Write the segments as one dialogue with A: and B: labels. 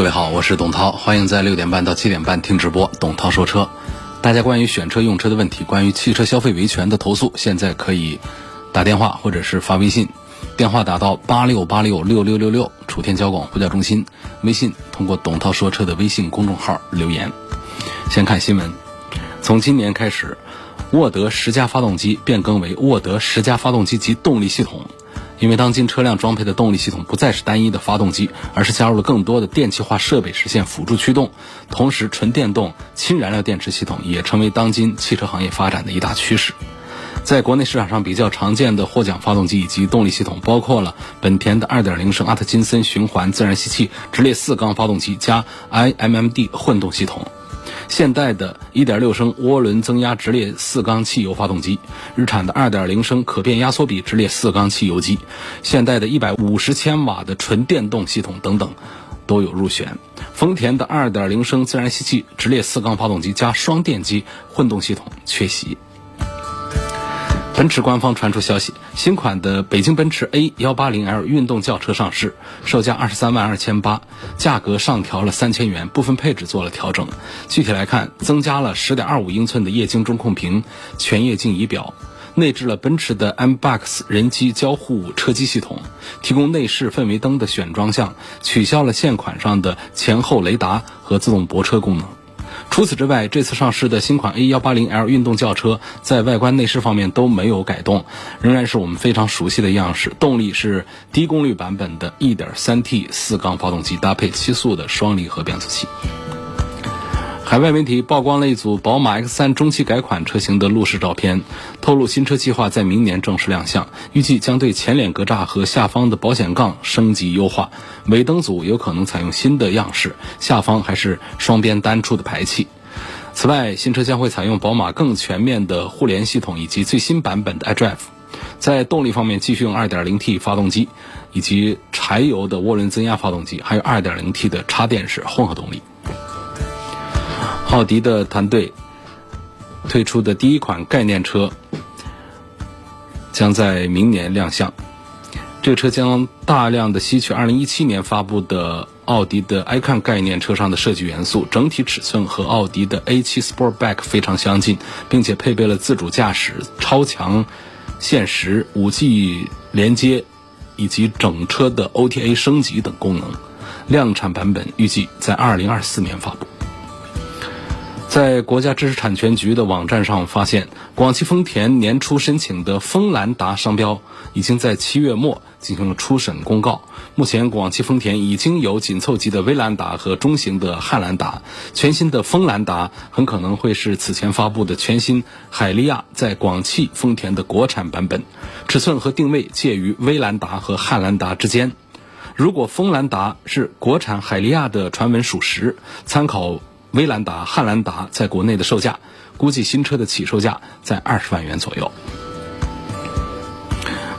A: 各位好，我是董涛，欢迎在六点半到七点半听直播。董涛说车，大家关于选车用车的问题，关于汽车消费维权的投诉，现在可以打电话或者是发微信，电话打到八六八六六六六六，楚天交广呼叫中心；微信通过董涛说车的微信公众号留言。先看新闻，从今年开始，沃德十佳发动机变更为沃德十佳发动机及动力系统。因为当今车辆装配的动力系统不再是单一的发动机，而是加入了更多的电气化设备实现辅助驱动。同时，纯电动氢燃料电池系统也成为当今汽车行业发展的一大趋势。在国内市场上比较常见的获奖发动机以及动力系统，包括了本田的2.0升阿特金森循环自然吸气直列四缸发动机加 iMMD 混动系统。现代的1.6升涡轮增压直列四缸汽油发动机，日产的2.0升可变压缩比直列四缸汽油机，现代的150千瓦的纯电动系统等等，都有入选。丰田的2.0升自然吸气直列四缸发动机加双电机混动系统缺席。奔驰官方传出消息，新款的北京奔驰 A 幺八零 L 运动轿车上市，售价二十三万二千八，价格上调了三千元，部分配置做了调整。具体来看，增加了十点二五英寸的液晶中控屏、全液晶仪表，内置了奔驰的 MBUX 人机交互车机系统，提供内饰氛围灯的选装项，取消了现款上的前后雷达和自动泊车功能。除此之外，这次上市的新款 A180L 运动轿车在外观内饰方面都没有改动，仍然是我们非常熟悉的样式。动力是低功率版本的 1.3T 四缸发动机，搭配七速的双离合变速器。海外媒体曝光了一组宝马 X3 中期改款车型的路试照片，透露新车计划在明年正式亮相，预计将对前脸格栅和下方的保险杠升级优化，尾灯组有可能采用新的样式，下方还是双边单出的排气。此外，新车将会采用宝马更全面的互联系统以及最新版本的 iDrive。在动力方面，继续用 2.0T 发动机，以及柴油的涡轮增压发动机，还有 2.0T 的插电式混合动力。奥迪的团队推出的第一款概念车将在明年亮相。这个车将大量的吸取2017年发布的奥迪的 iCon 概念车上的设计元素，整体尺寸和奥迪的 A7 Sportback 非常相近，并且配备了自主驾驶、超强现实、5G 连接以及整车的 OTA 升级等功能。量产版本预计在2024年发布。在国家知识产权局的网站上发现，广汽丰田年初申请的锋兰达商标已经在七月末进行了初审公告。目前，广汽丰田已经有紧凑级的威兰达和中型的汉兰达，全新的锋兰达很可能会是此前发布的全新海利亚在广汽丰田的国产版本，尺寸和定位介于威兰达和汉兰达之间。如果锋兰达是国产海利亚的传闻属实，参考。威兰达、汉兰达在国内的售价，估计新车的起售价在二十万元左右。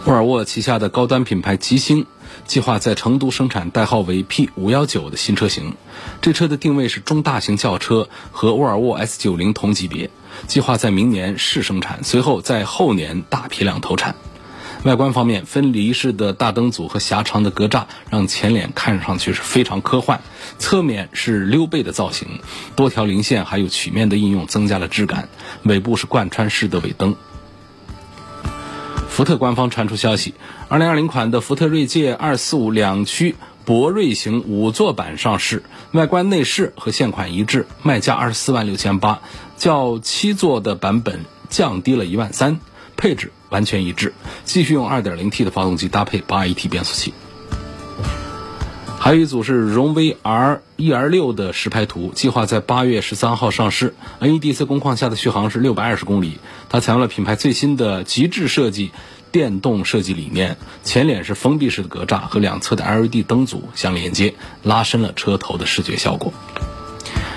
A: 沃尔沃旗下的高端品牌吉星计划在成都生产代号为 P 五幺九的新车型，这车的定位是中大型轿车，和沃尔沃 S 九零同级别，计划在明年试生产，随后在后年大批量投产。外观方面，分离式的大灯组和狭长的格栅让前脸看上去是非常科幻。侧面是溜背的造型，多条零线还有曲面的应用增加了质感。尾部是贯穿式的尾灯。福特官方传出消息，2020款的福特锐界245两驱博瑞型五座版上市，外观内饰和现款一致，卖价24万六千八，较七座的版本降低了一万三。配置完全一致，继续用 2.0T 的发动机搭配 8AT 变速器。还有一组是荣威 R 一 R 六的实拍图，计划在八月十三号上市。NEDC 工况下的续航是六百二十公里。它采用了品牌最新的极致设计电动设计理念，前脸是封闭式的格栅和两侧的 LED 灯组相连接，拉伸了车头的视觉效果。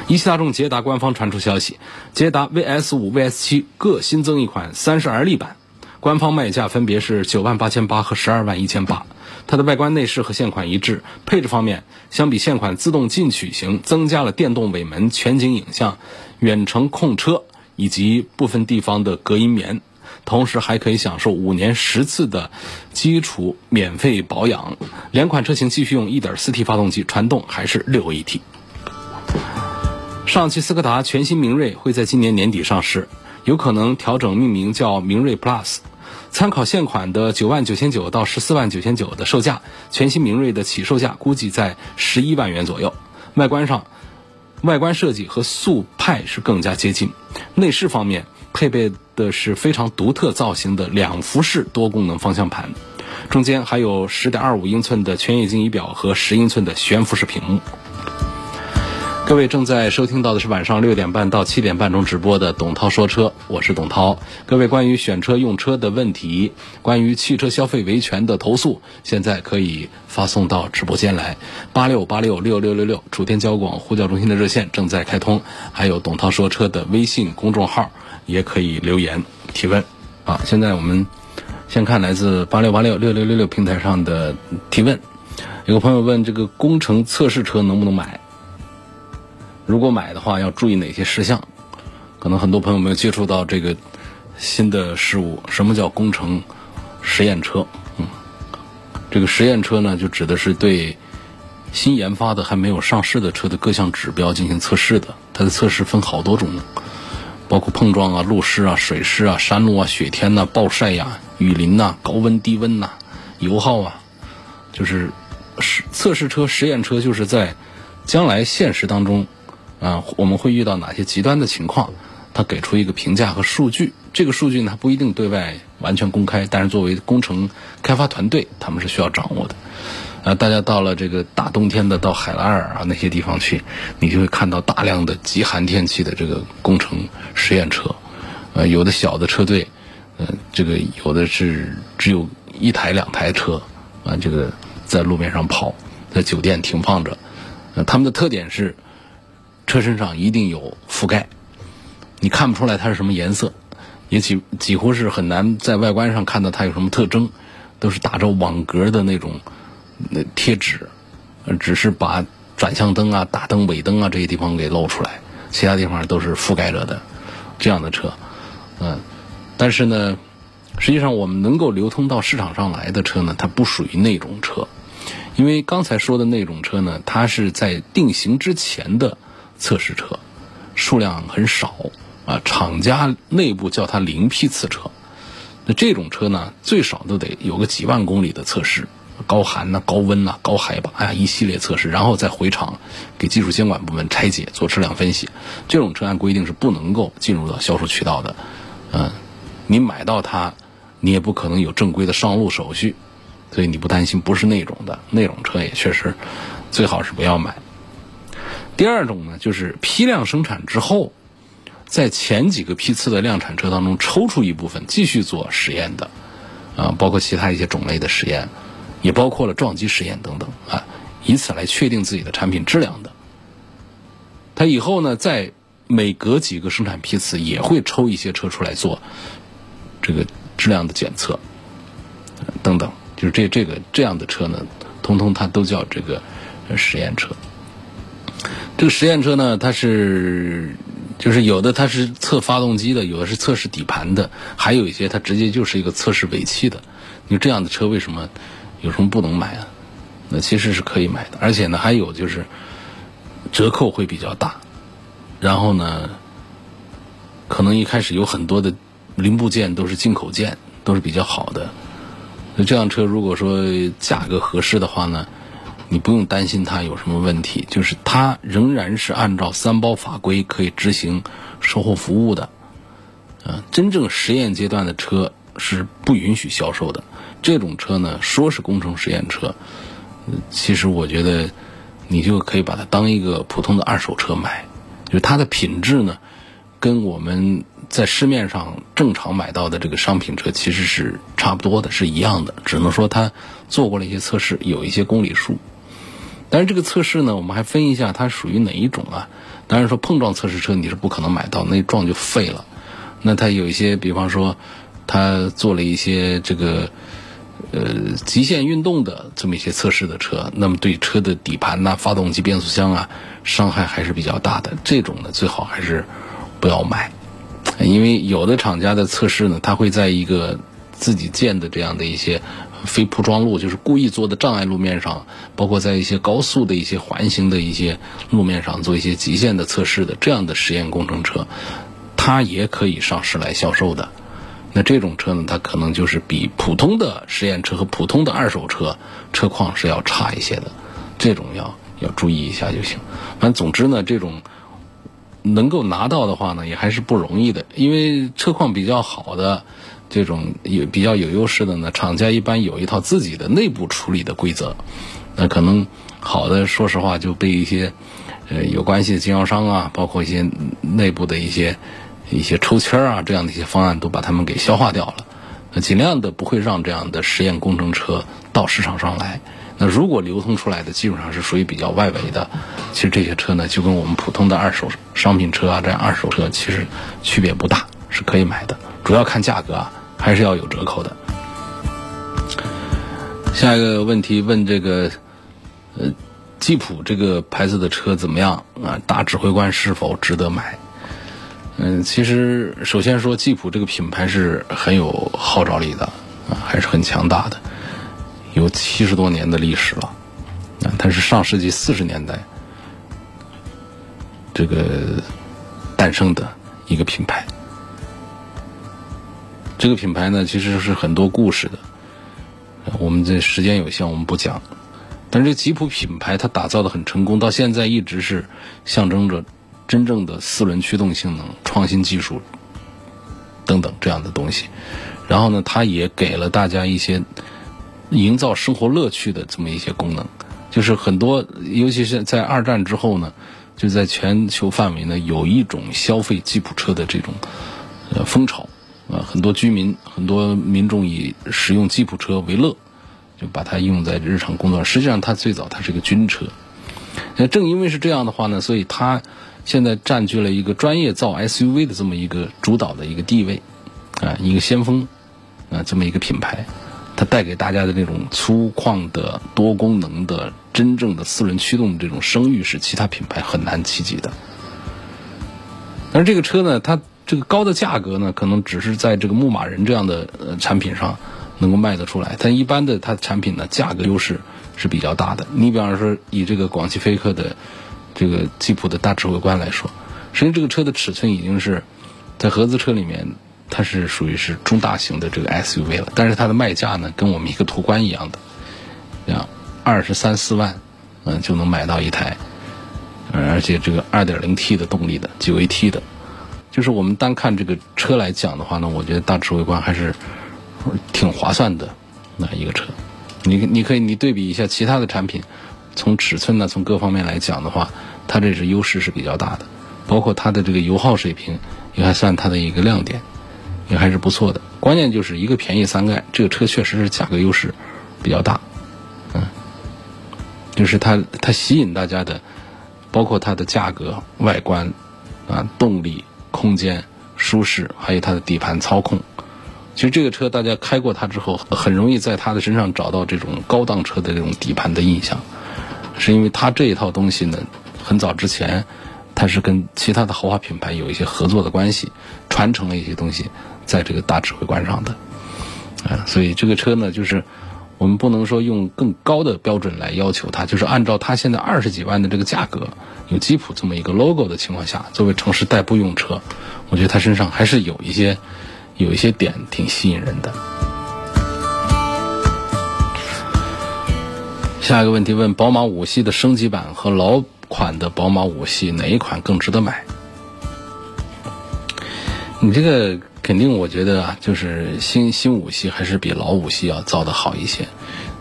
A: 一汽大众捷达官方传出消息，捷达 VS 五、VS 七各新增一款三十而立版，官方卖价分别是九万八千八和十二万一千八。它的外观内饰和现款一致，配置方面相比现款自动进取型，增加了电动尾门、全景影像、远程控车以及部分地方的隔音棉，同时还可以享受五年十次的基础免费保养。两款车型继续用 1.4T 发动机，传动还是六 AT。上汽斯柯达全新明锐会在今年年底上市，有可能调整命名叫明锐 Plus。参考现款的九万九千九到十四万九千九的售价，全新明锐的起售价估计在十一万元左右。外观上，外观设计和速派是更加接近。内饰方面，配备的是非常独特造型的两幅式多功能方向盘，中间还有十点二五英寸的全液晶仪表和十英寸的悬浮式屏幕。各位正在收听到的是晚上六点半到七点半中直播的董涛说车，我是董涛。各位关于选车用车的问题，关于汽车消费维权的投诉，现在可以发送到直播间来，八六八六六六六六，楚天交广呼叫中心的热线正在开通，还有董涛说车的微信公众号也可以留言提问。啊，现在我们先看来自八六八六六六六六平台上的提问，有个朋友问这个工程测试车能不能买？如果买的话，要注意哪些事项？可能很多朋友没有接触到这个新的事物。什么叫工程实验车？嗯，这个实验车呢，就指的是对新研发的还没有上市的车的各项指标进行测试的。它的测试分好多种，包括碰撞啊、路试啊、水试啊、山路啊、雪天呐、暴晒呀、雨淋呐、高温低温呐、油耗啊，就是实测试车、实验车，就是在将来现实当中。啊，我们会遇到哪些极端的情况？他给出一个评价和数据，这个数据呢不一定对外完全公开，但是作为工程开发团队，他们是需要掌握的。啊，大家到了这个大冬天的，到海拉尔啊那些地方去，你就会看到大量的极寒天气的这个工程实验车。呃，有的小的车队，呃，这个有的是只有一台两台车，啊，这个在路面上跑，在酒店停放着。呃，他们的特点是。车身上一定有覆盖，你看不出来它是什么颜色，也几几乎是很难在外观上看到它有什么特征，都是打着网格的那种那贴纸，只是把转向灯啊、大灯、尾灯啊这些地方给露出来，其他地方都是覆盖着的这样的车，嗯，但是呢，实际上我们能够流通到市场上来的车呢，它不属于那种车，因为刚才说的那种车呢，它是在定型之前的。测试车数量很少啊，厂家内部叫它零批次车。那这种车呢，最少都得有个几万公里的测试，高寒呐、高温呐、高海拔呀，一系列测试，然后再回厂给技术监管部门拆解做质量分析。这种车按规定是不能够进入到销售渠道的。嗯，你买到它，你也不可能有正规的上路手续，所以你不担心不是那种的，那种车也确实最好是不要买。第二种呢，就是批量生产之后，在前几个批次的量产车当中抽出一部分继续做实验的，啊，包括其他一些种类的实验，也包括了撞击实验等等啊，以此来确定自己的产品质量的。他以后呢，在每隔几个生产批次也会抽一些车出来做这个质量的检测，等等，就是这这个这样的车呢，通通它都叫这个实验车。这个实验车呢，它是就是有的它是测发动机的，有的是测试底盘的，还有一些它直接就是一个测试尾气的。你这样的车为什么有什么不能买啊？那其实是可以买的，而且呢还有就是折扣会比较大，然后呢可能一开始有很多的零部件都是进口件，都是比较好的。那这辆车如果说价格合适的话呢？你不用担心它有什么问题，就是它仍然是按照三包法规可以执行售后服务的。啊，真正实验阶段的车是不允许销售的。这种车呢，说是工程实验车，其实我觉得你就可以把它当一个普通的二手车买，就是它的品质呢，跟我们在市面上正常买到的这个商品车其实是差不多的，是一样的。只能说它做过了一些测试，有一些公里数。但是这个测试呢，我们还分一下它属于哪一种啊？当然说碰撞测试车你是不可能买到，那撞就废了。那它有一些，比方说，它做了一些这个呃极限运动的这么一些测试的车，那么对车的底盘呐、发动机、变速箱啊伤害还是比较大的。这种呢，最好还是不要买，因为有的厂家的测试呢，它会在一个自己建的这样的一些。非铺装路就是故意做的障碍路面上，包括在一些高速的一些环形的一些路面上做一些极限的测试的这样的实验工程车，它也可以上市来销售的。那这种车呢，它可能就是比普通的实验车和普通的二手车车况是要差一些的，这种要要注意一下就行。反正总之呢，这种能够拿到的话呢，也还是不容易的，因为车况比较好的。这种有比较有优势的呢，厂家一般有一套自己的内部处理的规则，那可能好的，说实话就被一些呃有关系的经销商啊，包括一些内部的一些一些抽签啊这样的一些方案都把他们给消化掉了，那尽量的不会让这样的实验工程车到市场上来。那如果流通出来的基本上是属于比较外围的，其实这些车呢就跟我们普通的二手商品车啊这样二手车其实区别不大，是可以买的，主要看价格啊。还是要有折扣的。下一个问题问这个，呃，吉普这个牌子的车怎么样啊？大指挥官是否值得买？嗯，其实首先说，吉普这个品牌是很有号召力的啊，还是很强大的，有七十多年的历史了啊。它是上世纪四十年代这个诞生的一个品牌。这个品牌呢，其实是很多故事的。我们这时间有限，我们不讲。但是这吉普品牌它打造的很成功，到现在一直是象征着真正的四轮驱动性能、创新技术等等这样的东西。然后呢，它也给了大家一些营造生活乐趣的这么一些功能。就是很多，尤其是在二战之后呢，就在全球范围呢，有一种消费吉普车的这种呃风潮。啊，很多居民、很多民众以使用吉普车为乐，就把它用在日常工作上。实际上，它最早它是个军车。那正因为是这样的话呢，所以它现在占据了一个专业造 SUV 的这么一个主导的一个地位，啊，一个先锋，啊，这么一个品牌，它带给大家的那种粗犷的、多功能的、真正的四轮驱动的这种声誉，是其他品牌很难企及的。但是这个车呢，它。这个高的价格呢，可能只是在这个牧马人这样的呃产品上能够卖得出来，但一般的它的产品呢，价格优势是比较大的。你比方说，以这个广汽菲克的这个吉普的大指挥官来说，实际上这个车的尺寸已经是在合资车里面，它是属于是中大型的这个 SUV 了。但是它的卖价呢，跟我们一个途观一样的，这样二十三四万，嗯，就能买到一台，而且这个二点零 T 的动力的九 AT 的。就是我们单看这个车来讲的话呢，我觉得大指挥官还是挺划算的那一个车。你你可以你对比一下其他的产品，从尺寸呢，从各方面来讲的话，它这是优势是比较大的。包括它的这个油耗水平也还算它的一个亮点，也还是不错的。关键就是一个便宜三盖，这个车确实是价格优势比较大。嗯，就是它它吸引大家的，包括它的价格、外观啊、动力。空间舒适，还有它的底盘操控。其实这个车大家开过它之后，很容易在它的身上找到这种高档车的这种底盘的印象，是因为它这一套东西呢，很早之前它是跟其他的豪华品牌有一些合作的关系，传承了一些东西在这个大指挥官上的。啊，所以这个车呢，就是我们不能说用更高的标准来要求它，就是按照它现在二十几万的这个价格。有吉普这么一个 logo 的情况下，作为城市代步用车，我觉得它身上还是有一些有一些点挺吸引人的。下一个问题问：宝马五系的升级版和老款的宝马五系哪一款更值得买？你这个肯定，我觉得啊，就是新新五系还是比老五系要造的好一些。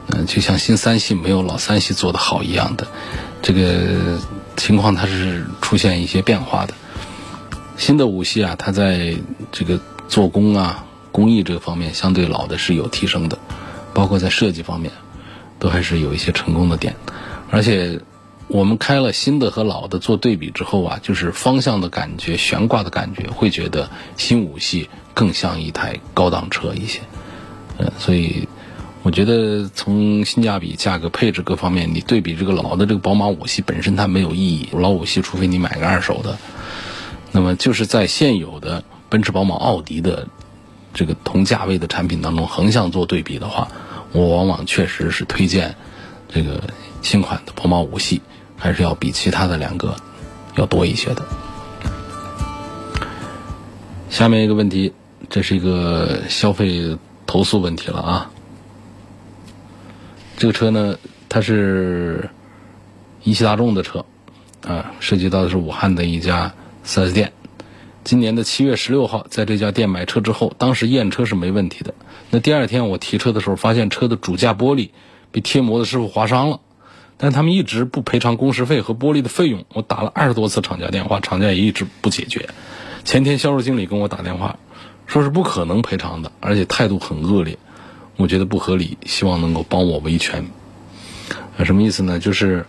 A: 嗯，就像新三系没有老三系做的好一样的，这个。情况它是出现一些变化的，新的五系啊，它在这个做工啊、工艺这方面，相对老的是有提升的，包括在设计方面，都还是有一些成功的点。而且我们开了新的和老的做对比之后啊，就是方向的感觉、悬挂的感觉，会觉得新五系更像一台高档车一些。嗯，所以我觉得从性价比、价格、配置各方面，你对比这个老的这个宝马五系本身它没有意义。老五系除非你买个二手的，那么就是在现有的奔驰、宝马、奥迪的这个同价位的产品当中横向做对比的话，我往往确实是推荐这个新款的宝马五系，还是要比其他的两个要多一些的。下面一个问题，这是一个消费。投诉问题了啊！这个车呢，它是一汽大众的车，啊，涉及到的是武汉的一家 4S 店。今年的七月十六号，在这家店买车之后，当时验车是没问题的。那第二天我提车的时候，发现车的主驾玻璃被贴膜的师傅划伤了，但他们一直不赔偿工时费和玻璃的费用。我打了二十多次厂家电话，厂家也一直不解决。前天销售经理跟我打电话。说是不可能赔偿的，而且态度很恶劣，我觉得不合理，希望能够帮我维权。啊，什么意思呢？就是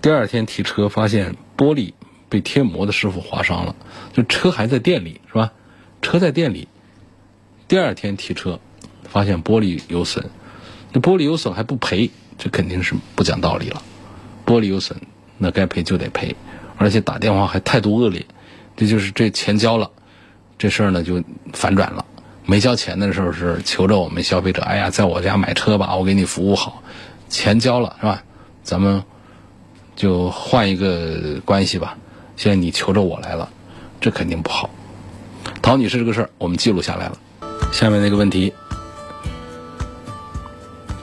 A: 第二天提车发现玻璃被贴膜的师傅划伤了，就车还在店里是吧？车在店里，第二天提车发现玻璃有损，那玻璃有损还不赔，这肯定是不讲道理了。玻璃有损，那该赔就得赔，而且打电话还态度恶劣，这就是这钱交了。这事儿呢就反转了，没交钱的时候是求着我们消费者，哎呀，在我家买车吧，我给你服务好，钱交了是吧？咱们就换一个关系吧。现在你求着我来了，这肯定不好。陶女士这个事儿我们记录下来了。下面那个问题。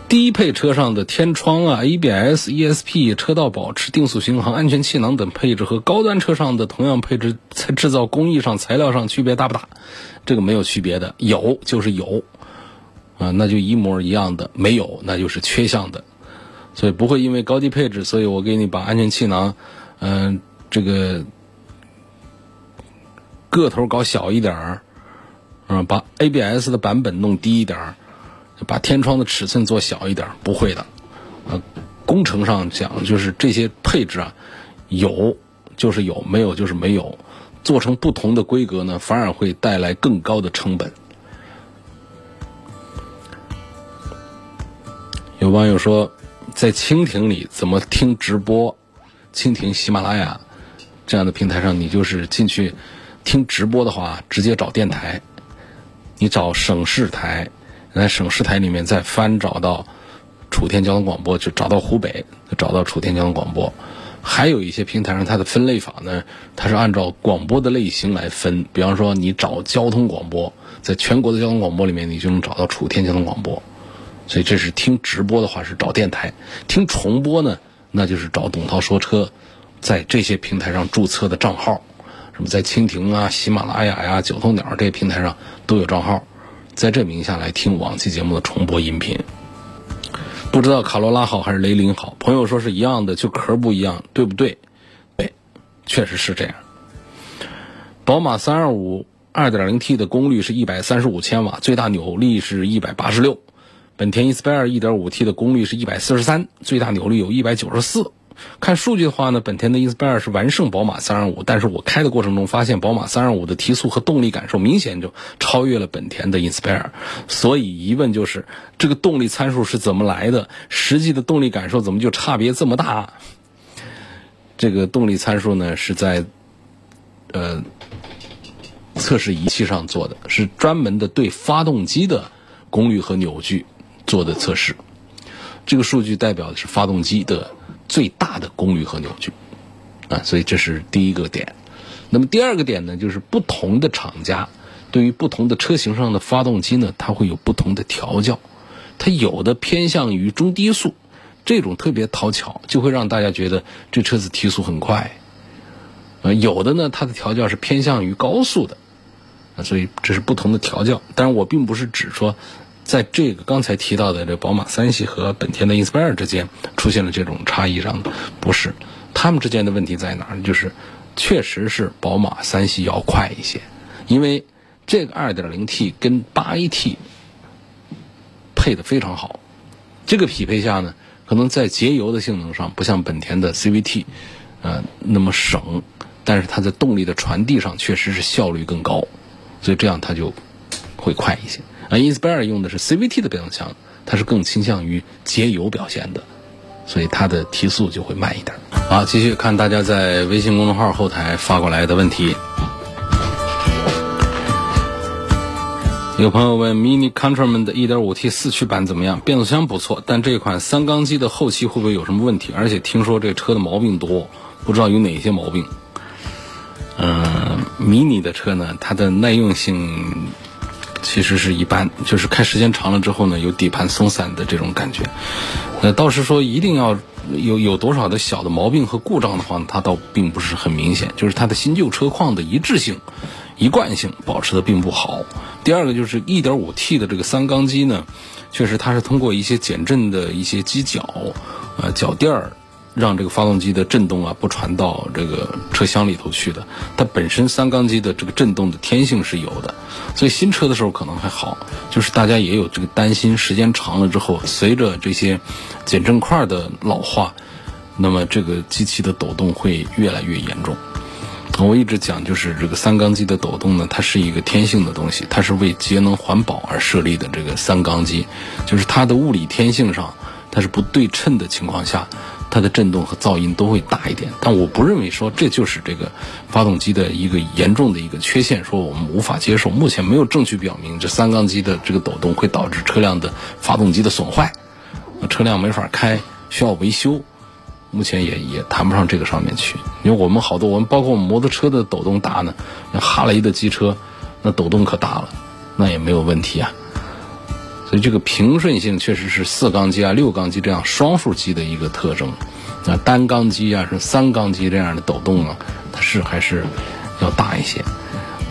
A: 低配车上的天窗啊、ABS、ESP、车道保持、定速巡航、安全气囊等配置和高端车上的同样配置，在制造工艺上、材料上区别大不大？这个没有区别的，有就是有，啊，那就一模一样的；没有，那就是缺项的。所以不会因为高低配置，所以我给你把安全气囊，嗯，这个个头搞小一点儿，嗯，把 ABS 的版本弄低一点儿。把天窗的尺寸做小一点，不会的。呃，工程上讲，就是这些配置啊，有就是有，没有就是没有。做成不同的规格呢，反而会带来更高的成本。有网友说，在蜻蜓里怎么听直播？蜻蜓、喜马拉雅这样的平台上，你就是进去听直播的话，直接找电台，你找省市台。在省市台里面再翻找到楚天交通广播，就找到湖北，找到楚天交通广播。还有一些平台上它的分类法呢，它是按照广播的类型来分。比方说你找交通广播，在全国的交通广播里面，你就能找到楚天交通广播。所以这是听直播的话是找电台，听重播呢，那就是找董涛说车，在这些平台上注册的账号，什么在蜻蜓啊、喜马拉雅呀、九头鸟这些平台上都有账号。在这名下来听往期节目的重播音频，不知道卡罗拉好还是雷凌好？朋友说是一样的，就壳不一样，对不对？对，确实是这样。宝马三二五二点零 T 的功率是一百三十五千瓦，最大扭力是一百八十六；本田 Inspire 一点五 T 的功率是一百四十三，最大扭力有一百九十四。看数据的话呢，本田的 Inspire 是完胜宝马325，但是我开的过程中发现宝马325的提速和动力感受明显就超越了本田的 Inspire，所以疑问就是这个动力参数是怎么来的？实际的动力感受怎么就差别这么大？这个动力参数呢是在呃测试仪器上做的，是专门的对发动机的功率和扭矩做的测试，这个数据代表的是发动机的。最大的功率和扭矩，啊，所以这是第一个点。那么第二个点呢，就是不同的厂家对于不同的车型上的发动机呢，它会有不同的调教。它有的偏向于中低速，这种特别讨巧，就会让大家觉得这车子提速很快。呃，有的呢，它的调教是偏向于高速的，啊，所以这是不同的调教。当然，我并不是指说。在这个刚才提到的这宝马三系和本田的 Inspire 之间出现了这种差异上的不是，他们之间的问题在哪儿？就是确实是宝马三系要快一些，因为这个 2.0T 跟 8AT 配的非常好，这个匹配下呢，可能在节油的性能上不像本田的 CVT，呃那么省，但是它在动力的传递上确实是效率更高，所以这样它就会快一些。啊，Inspire 用的是 CVT 的变速箱，它是更倾向于节油表现的，所以它的提速就会慢一点。好，继续看大家在微信公众号后台发过来的问题。有朋友问：Mini Countryman 的 1.5T 四驱版怎么样？变速箱不错，但这款三缸机的后期会不会有什么问题？而且听说这车的毛病多，不知道有哪些毛病。嗯，Mini 的车呢，它的耐用性其实是一般，就是开时间长了之后呢，有底盘松散的这种感觉。那倒是说一定要有有多少的小的毛病和故障的话，它倒并不是很明显，就是它的新旧车况的一致性。一贯性保持的并不好。第二个就是 1.5T 的这个三缸机呢，确实它是通过一些减震的一些机脚，呃脚垫儿，让这个发动机的震动啊不传到这个车厢里头去的。它本身三缸机的这个震动的天性是有的，所以新车的时候可能还好。就是大家也有这个担心，时间长了之后，随着这些减震块的老化，那么这个机器的抖动会越来越严重。我一直讲，就是这个三缸机的抖动呢，它是一个天性的东西，它是为节能环保而设立的。这个三缸机，就是它的物理天性上，它是不对称的情况下，它的震动和噪音都会大一点。但我不认为说这就是这个发动机的一个严重的一个缺陷，说我们无法接受。目前没有证据表明这三缸机的这个抖动会导致车辆的发动机的损坏，车辆没法开，需要维修。目前也也谈不上这个上面去，因为我们好多我们包括我们摩托车的抖动大呢，那哈雷的机车那抖动可大了，那也没有问题啊。所以这个平顺性确实是四缸机啊、六缸机这样双数机的一个特征。那单缸机啊、是三缸机这样的抖动啊，它是还是要大一些。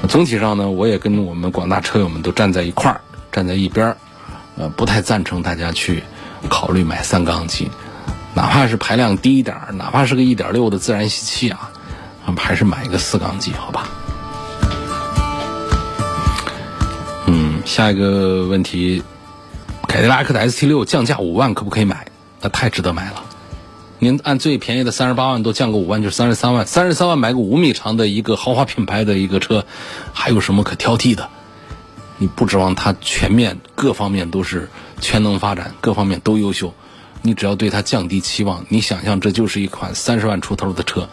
A: 总体上呢，我也跟我们广大车友们都站在一块儿，站在一边儿，呃，不太赞成大家去考虑买三缸机。哪怕是排量低一点儿，哪怕是个一点六的自然吸气啊，还是买一个四缸机好吧？嗯，下一个问题，凯迪拉克的 ST 六降价五万可不可以买？那太值得买了。您按最便宜的三十八万都降个五万，就是三十三万。三十三万买个五米长的一个豪华品牌的一个车，还有什么可挑剔的？你不指望它全面各方面都是全能发展，各方面都优秀。你只要对它降低期望，你想象这就是一款三十万出头的车，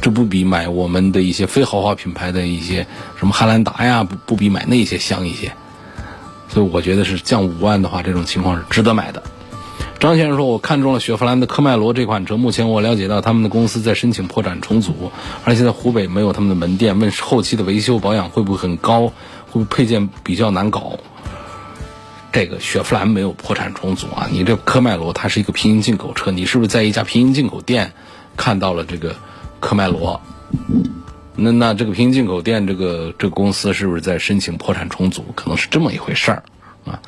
A: 这不比买我们的一些非豪华品牌的一些什么汉兰达呀，不不比买那些香一些。所以我觉得是降五万的话，这种情况是值得买的。张先生说，我看中了雪佛兰的科迈罗这款车，目前我了解到他们的公司在申请破产重组，而且在湖北没有他们的门店，问后期的维修保养会不会很高，会不会配件比较难搞？这个雪佛兰没有破产重组啊，你这科迈罗它是一个平行进口车，你是不是在一家平行进口店看到了这个科迈罗？那那这个平行进口店这个这个公司是不是在申请破产重组？可能是这么一回事儿啊，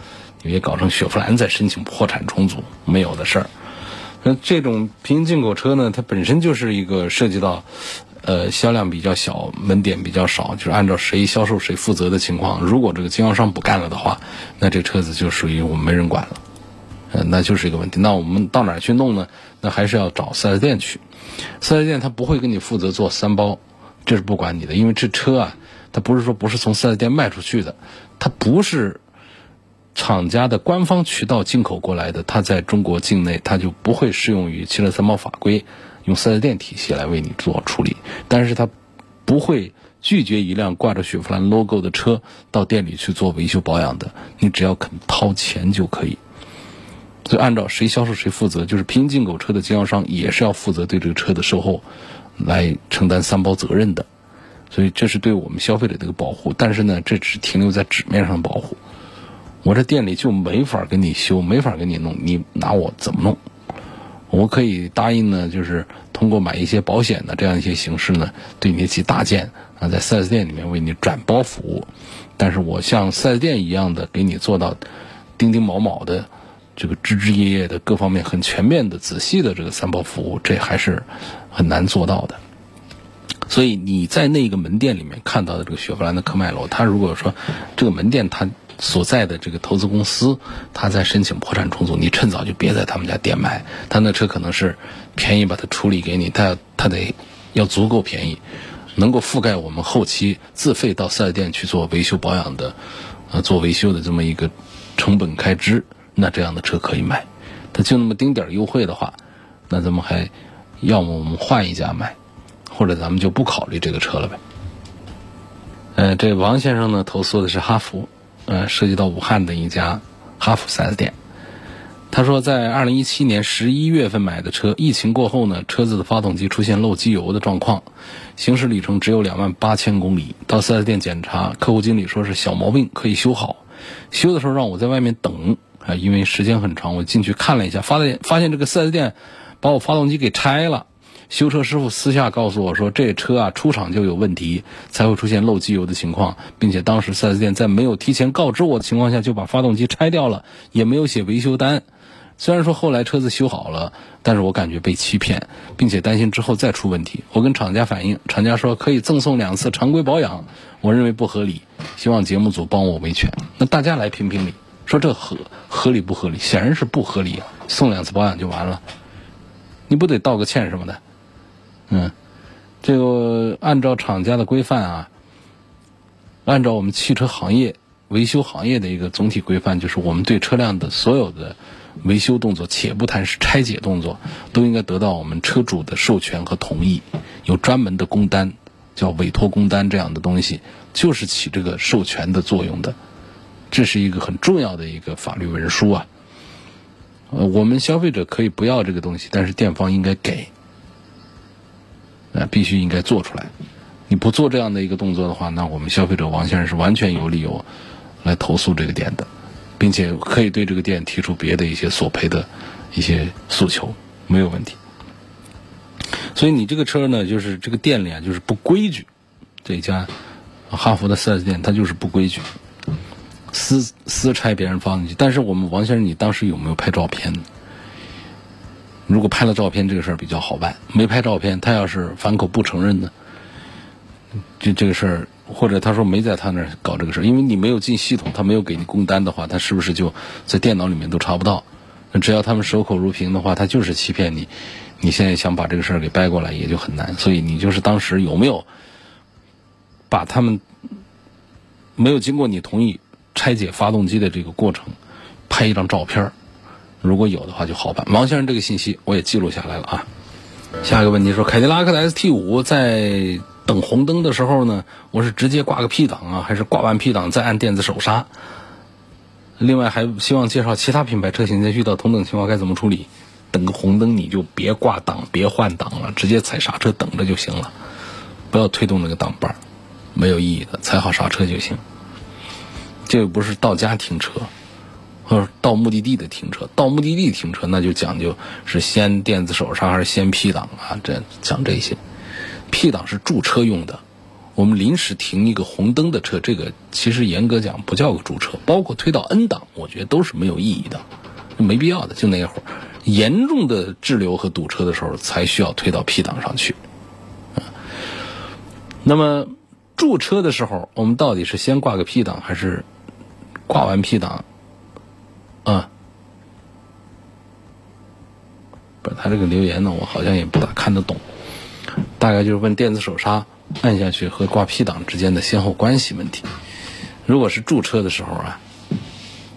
A: 你别搞成雪佛兰在申请破产重组，没有的事儿。那这种平行进口车呢，它本身就是一个涉及到。呃，销量比较小，门店比较少，就是按照谁销售谁负责的情况。如果这个经销商不干了的话，那这车子就属于我们没人管了，那就是一个问题。那我们到哪儿去弄呢？那还是要找四 S 店去。四 S 店他不会给你负责做三包，这是不管你的，因为这车啊，它不是说不是从四 S 店卖出去的，它不是厂家的官方渠道进口过来的，它在中国境内它就不会适用于汽车三包法规。用四 S 店体系来为你做处理，但是它不会拒绝一辆挂着雪佛兰 logo 的车到店里去做维修保养的。你只要肯掏钱就可以。所以按照谁销售谁负责，就是平行进口车的经销商也是要负责对这个车的售后来承担三包责任的。所以这是对我们消费者的一个保护。但是呢，这只停留在纸面上保护。我这店里就没法给你修，没法给你弄，你拿我怎么弄？我可以答应呢，就是通过买一些保险的这样一些形式呢，对你起大件啊，在 4S 店里面为你转包服务。但是我像 4S 店一样的给你做到丁丁卯卯的这个枝枝叶叶的各方面很全面的仔细的这个三包服务，这还是很难做到的。所以你在那个门店里面看到的这个雪佛兰的科迈罗，它如果说这个门店它所在的这个投资公司，它在申请破产重组，你趁早就别在他们家店买。他那车可能是便宜把它处理给你，他他得要足够便宜，能够覆盖我们后期自费到四 S 店去做维修保养的，呃，做维修的这么一个成本开支，那这样的车可以买。他就那么丁点儿优惠的话，那咱们还要么我们换一家买，或者咱们就不考虑这个车了呗。呃，这王先生呢投诉的是哈弗。呃，涉及到武汉的一家哈弗 4S 店，他说，在二零一七年十一月份买的车，疫情过后呢，车子的发动机出现漏机油的状况，行驶里程只有两万八千公里。到 4S 店检查，客户经理说是小毛病，可以修好。修的时候让我在外面等啊，因为时间很长，我进去看了一下，发现发现这个 4S 店把我发动机给拆了。修车师傅私下告诉我说，这车啊出厂就有问题，才会出现漏机油的情况，并且当时 4S 店在没有提前告知我的情况下就把发动机拆掉了，也没有写维修单。虽然说后来车子修好了，但是我感觉被欺骗，并且担心之后再出问题。我跟厂家反映，厂家说可以赠送两次常规保养，我认为不合理，希望节目组帮我维权。那大家来评评理，说这合合理不合理？显然是不合理！送两次保养就完了，你不得道个歉什么的？嗯，这个按照厂家的规范啊，按照我们汽车行业维修行业的一个总体规范，就是我们对车辆的所有的维修动作，且不谈是拆解动作，都应该得到我们车主的授权和同意，有专门的工单，叫委托工单这样的东西，就是起这个授权的作用的，这是一个很重要的一个法律文书啊。呃，我们消费者可以不要这个东西，但是店方应该给。呃，必须应该做出来。你不做这样的一个动作的话，那我们消费者王先生是完全有理由来投诉这个店的，并且可以对这个店提出别的一些索赔的一些诉求，没有问题。所以你这个车呢，就是这个店里啊，就是不规矩。这家哈弗的四 S 店，它就是不规矩，私私拆别人发动机。但是我们王先生，你当时有没有拍照片？如果拍了照片，这个事儿比较好办；没拍照片，他要是反口不承认呢，这这个事儿，或者他说没在他那儿搞这个事儿，因为你没有进系统，他没有给你工单的话，他是不是就在电脑里面都查不到？那只要他们守口如瓶的话，他就是欺骗你。你现在想把这个事儿给掰过来，也就很难。所以你就是当时有没有把他们没有经过你同意拆解发动机的这个过程拍一张照片儿？如果有的话就好办。王先生这个信息我也记录下来了啊。下一个问题说，凯迪拉克的 ST 五在等红灯的时候呢，我是直接挂个 P 档啊，还是挂完 P 档再按电子手刹？另外还希望介绍其他品牌车型在遇到同等情况该怎么处理。等个红灯你就别挂档，别换挡了，直接踩刹车等着就行了，不要推动那个挡把，没有意义的，踩好刹车就行。这又不是到家停车。或者到目的地的停车，到目的地停车那就讲究是先电子手刹还是先 P 档啊？这讲这些，P 档是驻车用的。我们临时停一个红灯的车，这个其实严格讲不叫个驻车，包括推到 N 档，我觉得都是没有意义的，没必要的。就那一会儿严重的滞留和堵车的时候，才需要推到 P 档上去。那么驻车的时候，我们到底是先挂个 P 档，还是挂完 P 档？啊，不是他这个留言呢，我好像也不大看得懂。大概就是问电子手刹按下去和挂 P 档之间的先后关系问题。如果是驻车的时候啊，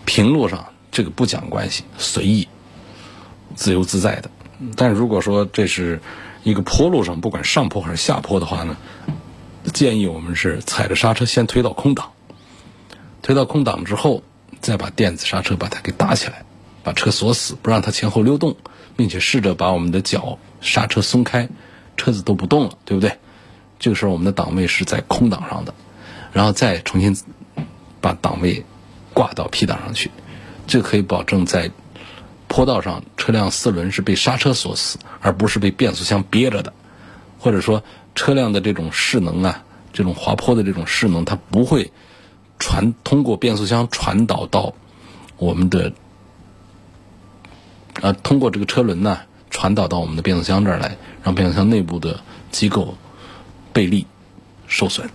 A: 平路上这个不讲关系，随意、自由自在的。但如果说这是一个坡路上，不管上坡还是下坡的话呢，建议我们是踩着刹车先推到空档，推到空档之后。再把电子刹车把它给打起来，把车锁死，不让它前后溜动，并且试着把我们的脚刹车松开，车子都不动了，对不对？这个时候我们的档位是在空档上的，然后再重新把档位挂到 P 档上去，这可以保证在坡道上车辆四轮是被刹车锁死，而不是被变速箱憋着的，或者说车辆的这种势能啊，这种滑坡的这种势能，它不会。传通过变速箱传导到我们的，呃，通过这个车轮呢，传导到我们的变速箱这儿来，让变速箱内部的机构倍利受损。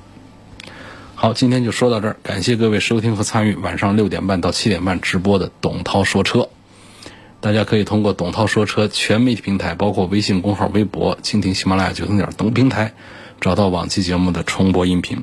A: 好，今天就说到这儿，感谢各位收听和参与晚上六点半到七点半直播的董涛说车。大家可以通过董涛说车全媒体平台，包括微信公号、微博、蜻蜓、喜马拉雅、九头鸟等平台，找到往期节目的重播音频。